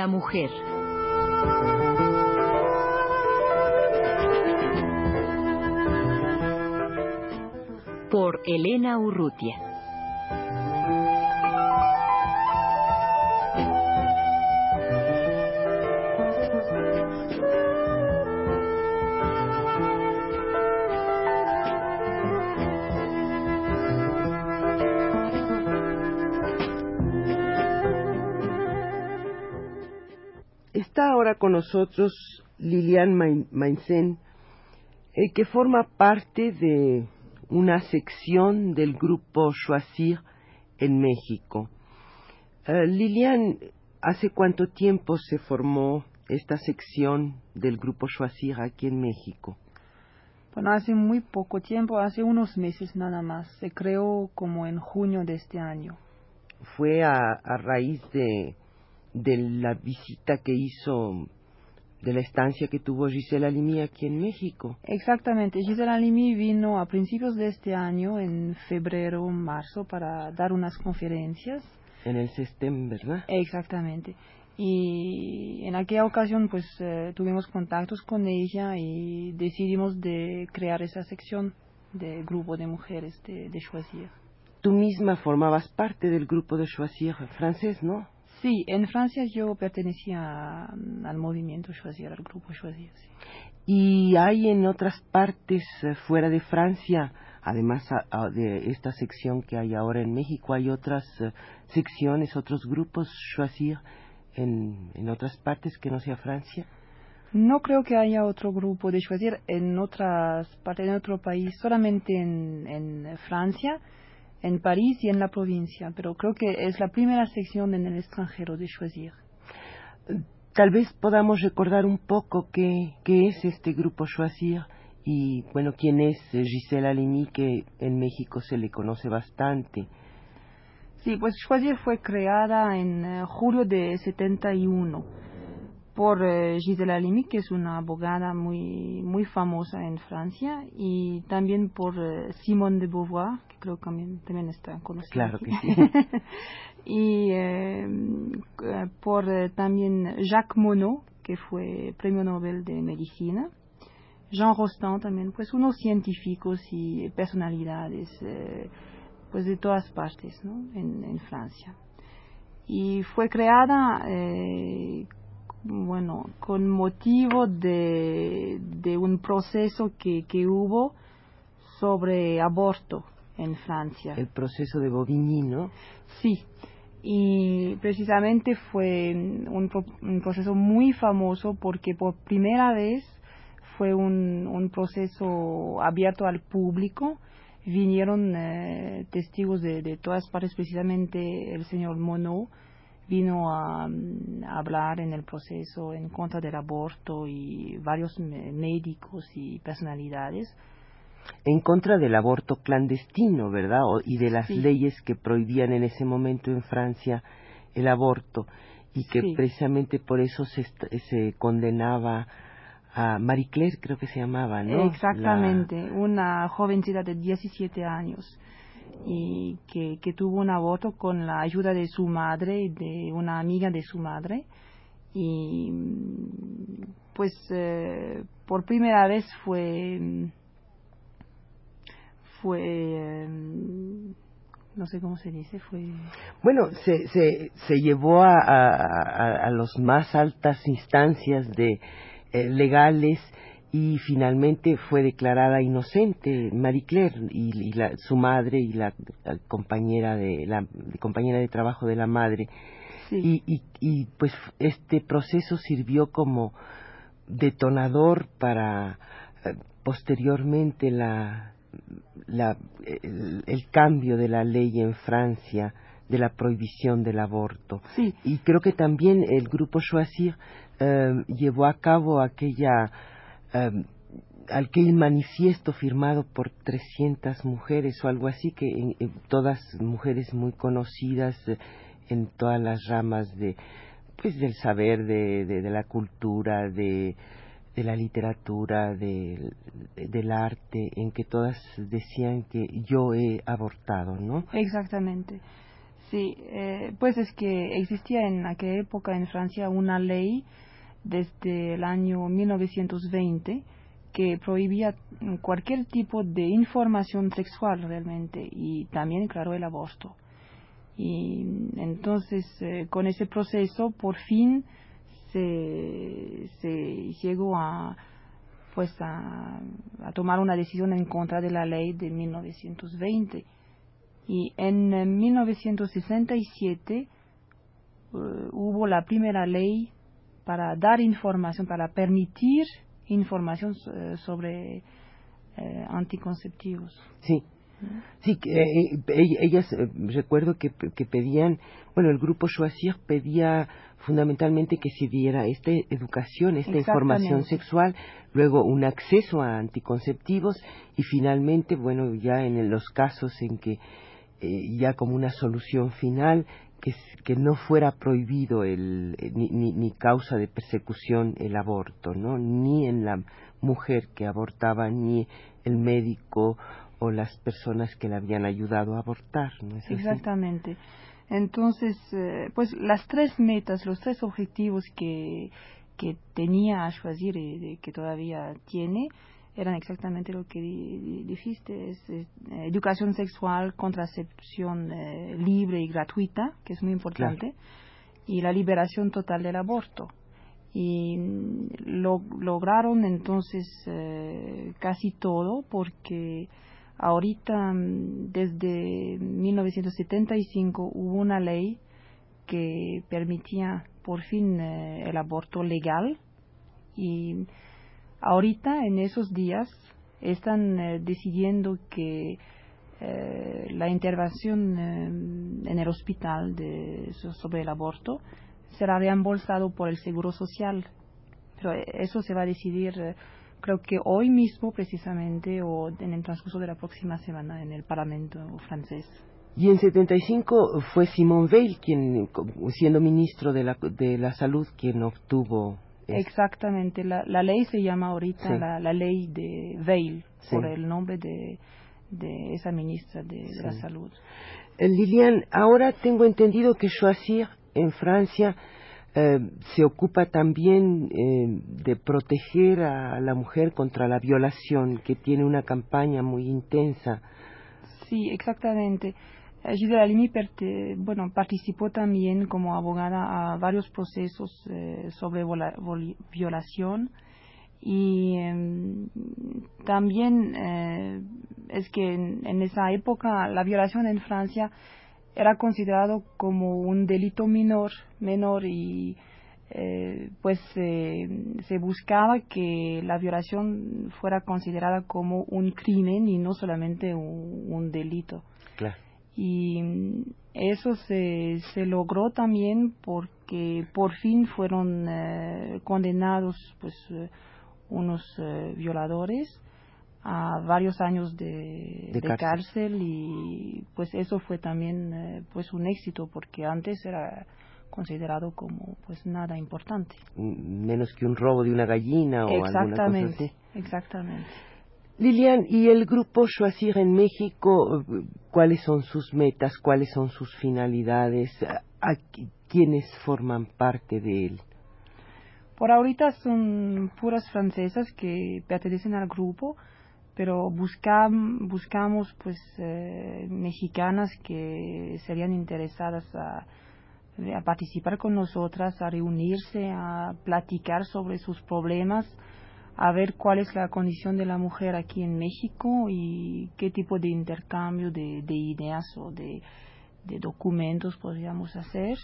La Mujer. Por Elena Urrutia. Está ahora con nosotros Lilian Mainzen, eh, que forma parte de una sección del grupo Choisir en México. Eh, Lilian, ¿hace cuánto tiempo se formó esta sección del grupo Choisir aquí en México? Bueno, hace muy poco tiempo, hace unos meses nada más. Se creó como en junio de este año. Fue a, a raíz de, de la visita que hizo de la estancia que tuvo Gisela Halimi aquí en México. Exactamente, Gisela Halimi vino a principios de este año, en febrero, marzo, para dar unas conferencias. En el SESTEM, ¿verdad? Exactamente. Y en aquella ocasión, pues, eh, tuvimos contactos con ella y decidimos de crear esa sección de grupo de mujeres de, de Choisir. Tú misma formabas parte del grupo de Choisir francés, ¿no? Sí, en Francia yo pertenecía al movimiento Choisir, al grupo Choisir. Sí. ¿Y hay en otras partes eh, fuera de Francia, además de esta sección que hay ahora en México, hay otras eh, secciones, otros grupos Choisir en, en otras partes que no sea Francia? No creo que haya otro grupo de Choisir en otras partes, en otro país, solamente en, en Francia en París y en la provincia, pero creo que es la primera sección en el extranjero de Choisir. Tal vez podamos recordar un poco qué, qué es este grupo Choisir y, bueno, quién es Gisela Halimi, que en México se le conoce bastante. Sí, pues Choisir fue creada en uh, julio de 71 por uh, Gisela Halimi, que es una abogada muy, muy famosa en Francia, y también por Simone de Beauvoir, creo que también, también está conocida. Claro aquí. que sí. y eh, por también Jacques Monod, que fue premio Nobel de Medicina. Jean Rostand también, pues unos científicos y personalidades eh, pues de todas partes ¿no? en, en Francia. Y fue creada eh, bueno, con motivo de, de un proceso que, que hubo sobre aborto en Francia. El proceso de Bobigny, ¿no? Sí, y precisamente fue un, un, proceso muy famoso porque por primera vez fue un, un proceso abierto al público. Vinieron eh, testigos de, de todas partes, precisamente el señor Monod vino a, a, hablar en el proceso en contra del aborto y varios médicos y personalidades. En contra del aborto clandestino, ¿verdad? O, y de las Sí. leyes que prohibían en ese momento en Francia el aborto y que Sí. precisamente por eso se, se condenaba a Marie Claire, creo que se llamaba, ¿no? Exactamente, una jovencita de 17 años y que, que tuvo un aborto con la ayuda de su madre y de una amiga de su madre y pues eh, por primera vez fue mm, fue eh, no sé cómo se dice fue bueno, se, se, se llevó a, a, a, las más altas instancias de eh, legales y finalmente fue declarada inocente Marie Claire y, y la, su madre y la, la compañera de la compañera de trabajo de la madre sí. y, y, y pues este proceso sirvió como detonador para eh, posteriormente la, la el, el, cambio de la ley en Francia de la prohibición del aborto sí. y creo que también el grupo Choisir eh, llevó a cabo aquella eh, aquel manifiesto firmado por 300 mujeres o algo así, que en, en, todas mujeres muy conocidas eh, en todas las ramas de pues del saber, de, de, de la cultura, de, de la literatura, de, del arte, en que todas decían que yo he abortado, ¿no? Exactamente. Sí, eh, pues es que existía en aquella época en Francia una ley desde el año 1920 que prohibía cualquier tipo de información sexual realmente y también, claro, el aborto. Y entonces, eh, con ese proceso, por fin se, se llegó a, pues a, a, tomar una decisión en contra de la ley de 1920. Y en 1967 eh, hubo la primera ley para dar información, para permitir información eh, sobre eh, anticonceptivos. Sí. Sí, eh, ellas, recuerdo que, que, pedían, bueno, el grupo Choisir pedía fundamentalmente que se diera esta educación, esta información sexual, luego un acceso a anticonceptivos y finalmente, bueno, ya en los casos en que ya como una solución final, que, que no fuera prohibido el, eh, ni, ni, ni, causa de persecución el aborto, ¿no? Ni en la mujer que abortaba, ni el médico o las personas que le habían ayudado a abortar, ¿no es así? Exactamente. Entonces, eh, pues las tres metas, los tres objetivos que, que tenía Ashwazir y que todavía tiene, eran exactamente lo que dijiste, es, educación sexual, contracepción eh, libre y gratuita, que es muy importante, y la liberación total del aborto. Y lo, lograron entonces eh, casi todo porque ahorita mm, desde 1975 hubo una ley que permitía por fin eh, el aborto legal y Ahorita, en esos días, están eh, decidiendo que eh, la intervención en el hospital de, sobre el aborto será reembolsado por el Seguro Social. Pero eso se va a decidir, creo que hoy mismo precisamente o en el transcurso de la próxima semana en el Parlamento francés. Y en 75 fue Simone Veil quien, siendo ministro de la, de la Salud, quien obtuvo Exactamente, la, la, ley se llama ahorita la, la, ley de Veil, por el nombre de, de esa ministra de, la Salud. Eh, Lilian, ahora tengo entendido que Choisir en Francia eh, se ocupa también eh, de proteger a la mujer contra la violación, que tiene una campaña muy intensa. Sí, exactamente. Gisela Halimi bueno, participó también como abogada a varios procesos eh, sobre violación y em, también es que en, esa época la violación en Francia era considerado como un delito menor, menor y eh, pues se buscaba que la violación fuera considerada como un crimen y no solamente un, un delito. Claro y eso se, se logró también porque por fin fueron eh, condenados pues eh, unos eh, violadores a varios años de, de, cárcel. cárcel. y pues eso fue también pues un éxito porque antes era considerado como pues nada importante menos que un robo de una gallina o alguna cosa así exactamente Lilian, ¿y el grupo Choisir en México, cuáles son sus metas, cuáles son sus finalidades, a, quiénes forman parte de él? Por ahorita son puras francesas que pertenecen al grupo, pero buscam, buscamos pues eh, mexicanas que serían interesadas a, participar con nosotras, a reunirse, a platicar sobre sus problemas, a ver cuál es la condición de la mujer aquí en México y qué tipo de intercambio de, de ideas o de, documentos podríamos hacer.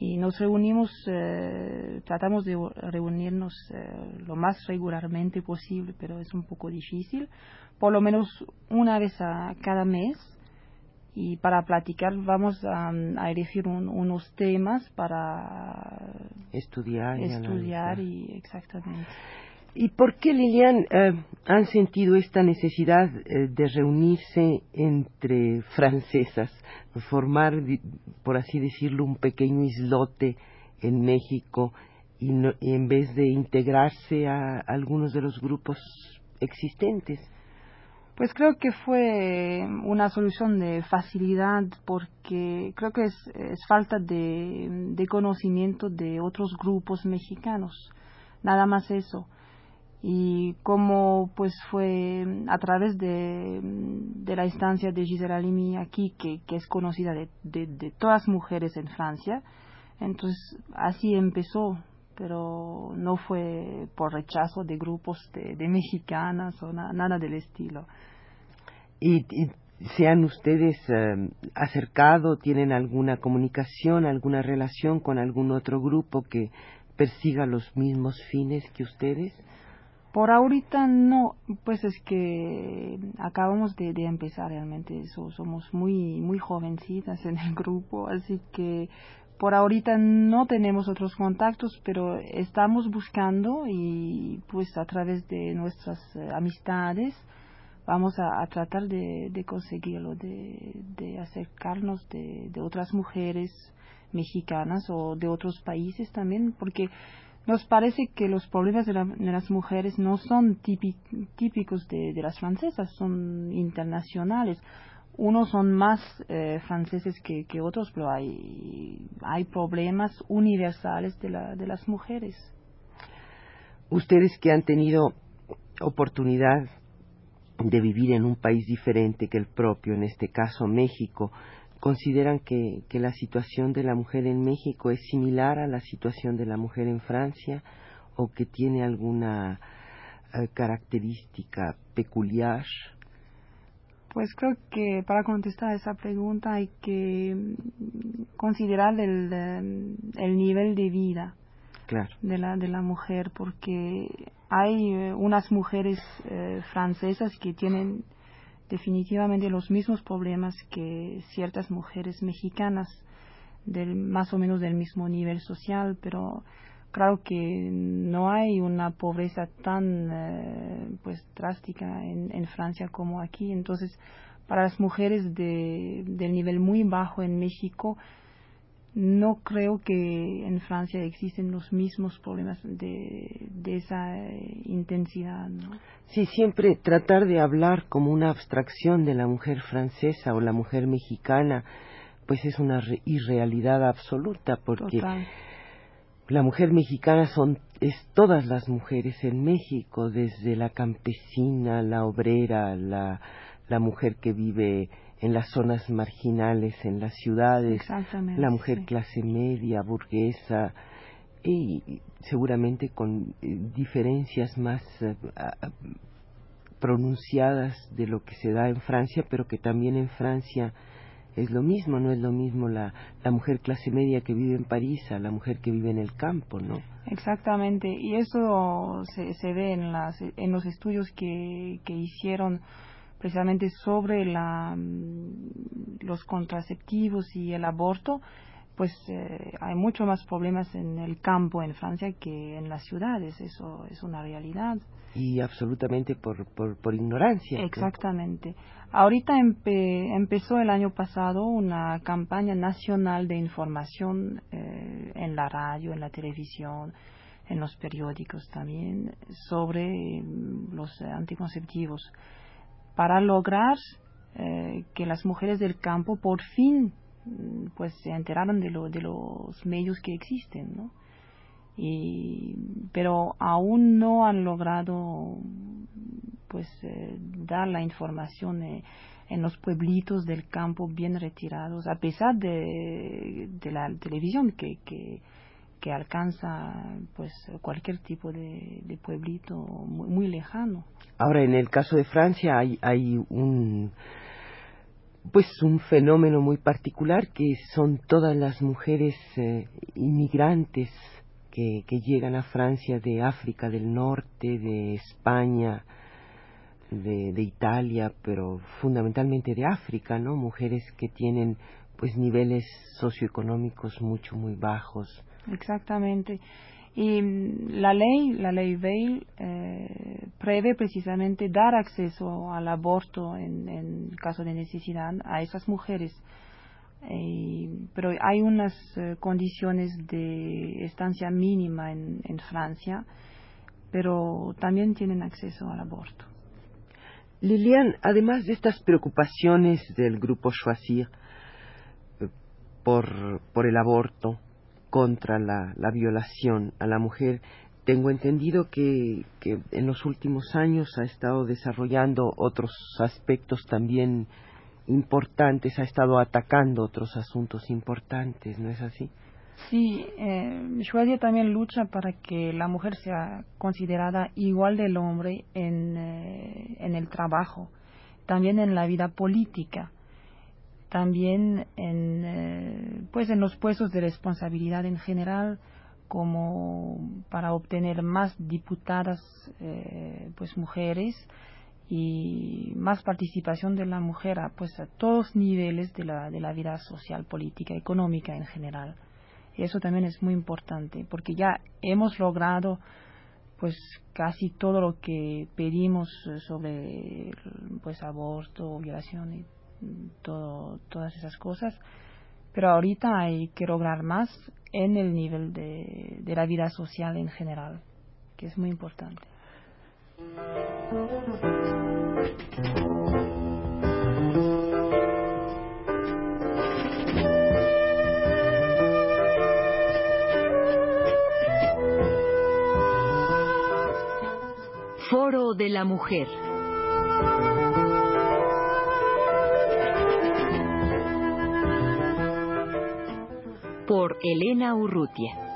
Y nos reunimos, eh, tratamos de reunirnos eh, lo más regularmente posible, pero es un poco difícil, por lo menos una vez a cada mes. Y para platicar vamos a, a elegir un, unos temas para estudiar y, estudiar y exactamente. ¿Y por qué, Lilian, eh, han sentido esta necesidad eh, de reunirse entre francesas, formar, por así decirlo, un pequeño islote en México y, en vez de integrarse a algunos de los grupos existentes? Pues creo que fue una solución de facilidad porque creo que es, falta de, conocimiento de otros grupos mexicanos, nada más eso. Y como pues fue a través de, la instancia de Gisela Limi aquí, que, es conocida de, de, todas mujeres en Francia, entonces así empezó pero no fue por rechazo de grupos de, mexicanas o nada del estilo. ¿Y, se han ustedes eh, acercado, tienen alguna comunicación, alguna relación con algún otro grupo que persiga los mismos fines que ustedes? Por ahorita no, pues es que acabamos de, empezar realmente, somos muy muy jovencitas en el grupo, así que por ahorita no tenemos otros contactos, pero estamos buscando y pues a través de nuestras eh, amistades vamos a, tratar de, conseguirlo, de, acercarnos de, otras mujeres mexicanas o de otros países también, porque nos parece que los problemas de, las mujeres no son típicos de, las francesas, son internacionales unos son más eh, franceses que, otros, pero hay, hay problemas universales de, la, de las mujeres. Ustedes que han tenido oportunidad de vivir en un país diferente que el propio, en este caso México, ¿consideran que, que la situación de la mujer en México es similar a la situación de la mujer en Francia o que tiene alguna eh, característica peculiar? Pues creo que para contestar esa pregunta hay que mm, considerar el, el nivel de vida de, la, de la mujer, porque hay eh, unas mujeres eh, francesas que tienen definitivamente los mismos problemas que ciertas mujeres mexicanas, del, más o menos del mismo nivel social, pero claro que no hay una pobreza tan eh, pues drástica en, en, Francia como aquí. Entonces para las mujeres de, del nivel muy bajo en México no creo que en Francia existen los mismos problemas de, de esa eh, intensidad. ¿no? Sí, siempre tratar de hablar como una abstracción de la mujer francesa o la mujer mexicana, pues es una irrealidad absoluta, porque la mujer mexicana son es todas las mujeres en México, desde la campesina, la obrera, la, la mujer que vive en las zonas marginales, en las ciudades, la mujer clase media, burguesa, y seguramente con eh, diferencias más eh, pronunciadas de lo que se da en Francia, pero que también en Francia es lo mismo, no es lo mismo la, la mujer clase media que vive en París a la mujer que vive en el campo, ¿no? Exactamente, y eso se, se ve en, las, en los estudios que, que hicieron precisamente sobre la, mm, los contraceptivos y el aborto, pues eh, hay mucho más problemas en el campo en Francia que en las ciudades, eso es una realidad. Y absolutamente por, por, ignorancia. Exactamente. Ahorita empezó el año pasado una campaña nacional de información eh, en la radio, en la televisión, en los periódicos también, sobre mm, los anticonceptivos, para lograr eh, que las mujeres del campo por fin Mm, pues se enteraron de, lo, de los medios que existen, ¿no? Y, pero aún no han logrado pues eh, dar la información eh, en los pueblitos del campo bien retirados a pesar de, de la televisión que, que, que, alcanza pues cualquier tipo de, pueblito muy, muy, lejano ahora en el caso de Francia hay hay un pues un fenómeno muy particular que son todas las mujeres eh, inmigrantes que, que, llegan a Francia de África del Norte, de España, de, de, Italia, pero fundamentalmente de África, ¿no? Mujeres que tienen pues niveles socioeconómicos mucho muy bajos. Exactamente. Y mm, la ley, la ley Veil, eh, prevé precisamente dar acceso al aborto en, caso de necesidad a esas mujeres. Eh, pero hay unas eh, condiciones de estancia mínima en, en Francia, pero también tienen acceso al aborto. Lilian, además de estas preocupaciones del grupo Choisir eh, por, por el aborto, contra la, la, violación a la mujer, tengo entendido que, que, en los últimos años ha estado desarrollando otros aspectos también importantes, ha estado atacando otros asuntos importantes, ¿no es así? Sí, eh, también lucha para que la mujer sea considerada igual del hombre en, eh, en el trabajo, también en la vida política, también en, eh, pues en los puestos de responsabilidad en general, como para obtener más diputadas eh, pues mujeres y más participación de la mujer a, pues a todos niveles de la, de la vida social, política, económica en general. Y eso también es muy importante, porque ya hemos logrado pues casi todo lo que pedimos sobre pues aborto, violación y todo, todas esas cosas, pero ahorita hay que lograr más en el nivel de, de la vida social en general, que es muy importante. Foro de la Mujer. Elena Urrutia.